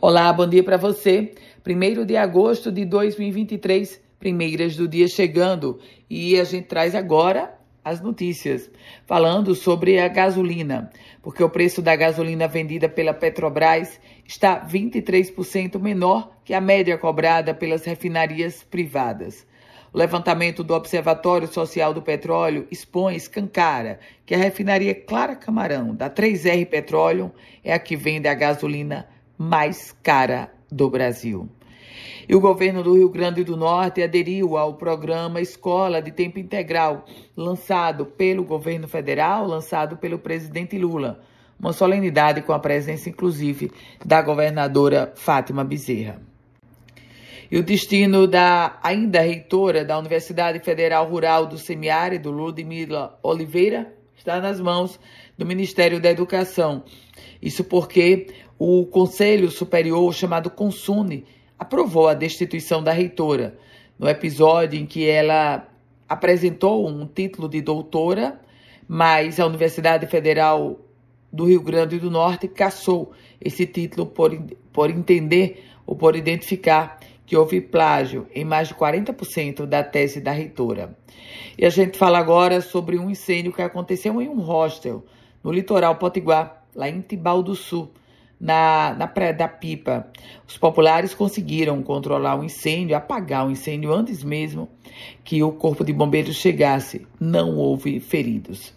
Olá, bom dia para você. 1 de agosto de 2023, primeiras do dia chegando. E a gente traz agora as notícias, falando sobre a gasolina, porque o preço da gasolina vendida pela Petrobras está 23% menor que a média cobrada pelas refinarias privadas. O levantamento do Observatório Social do Petróleo expõe escancara que a refinaria Clara Camarão, da 3R Petróleo, é a que vende a gasolina mais cara do Brasil. E o governo do Rio Grande do Norte aderiu ao programa Escola de Tempo Integral, lançado pelo governo federal, lançado pelo presidente Lula. Uma solenidade com a presença, inclusive, da governadora Fátima Bezerra. E o destino da ainda reitora da Universidade Federal Rural do Semiárido, Ludmila Oliveira, está nas mãos do Ministério da Educação. Isso porque o Conselho Superior, chamado Consune, aprovou a destituição da reitora. No episódio em que ela apresentou um título de doutora, mas a Universidade Federal do Rio Grande do Norte cassou esse título por, por entender ou por identificar que houve plágio em mais de 40% da tese da reitora. E a gente fala agora sobre um incêndio que aconteceu em um hostel no litoral potiguar, lá em Tibau do Sul, na, na Praia da Pipa. Os populares conseguiram controlar o incêndio, apagar o incêndio antes mesmo que o corpo de bombeiros chegasse. Não houve feridos.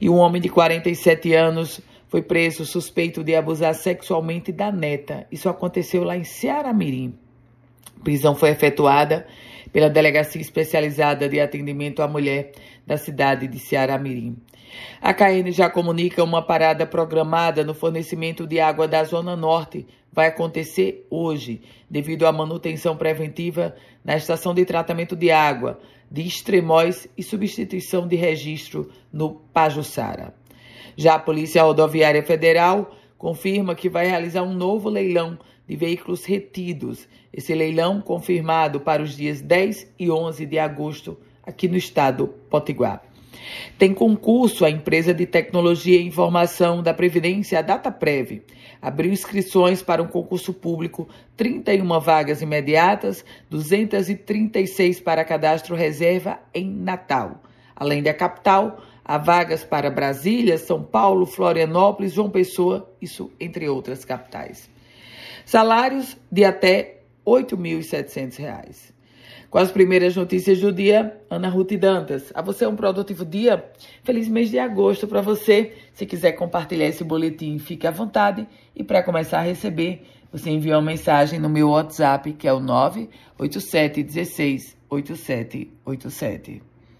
E um homem de 47 anos foi preso suspeito de abusar sexualmente da neta. Isso aconteceu lá em Ceará Mirim. Prisão foi efetuada pela Delegacia Especializada de Atendimento à Mulher da cidade de Ceará Mirim. A KN já comunica uma parada programada no fornecimento de água da Zona Norte. Vai acontecer hoje, devido à manutenção preventiva na estação de tratamento de água de Extremóis e substituição de registro no Pajuçara. Já a Polícia Rodoviária Federal confirma que vai realizar um novo leilão de veículos retidos. Esse leilão confirmado para os dias 10 e 11 de agosto aqui no estado Potiguar. Tem concurso a empresa de tecnologia e informação da Previdência, a DataPrev. Abriu inscrições para um concurso público, 31 vagas imediatas, 236 para cadastro reserva em Natal. Além da capital, há vagas para Brasília, São Paulo, Florianópolis, João Pessoa, isso entre outras capitais. Salários de até R$ 8.700. Com as primeiras notícias do dia, Ana Ruth Dantas. A você um produtivo dia. Feliz mês de agosto para você. Se quiser compartilhar esse boletim, fique à vontade. E para começar a receber, você envia uma mensagem no meu WhatsApp, que é o 987 16 8787.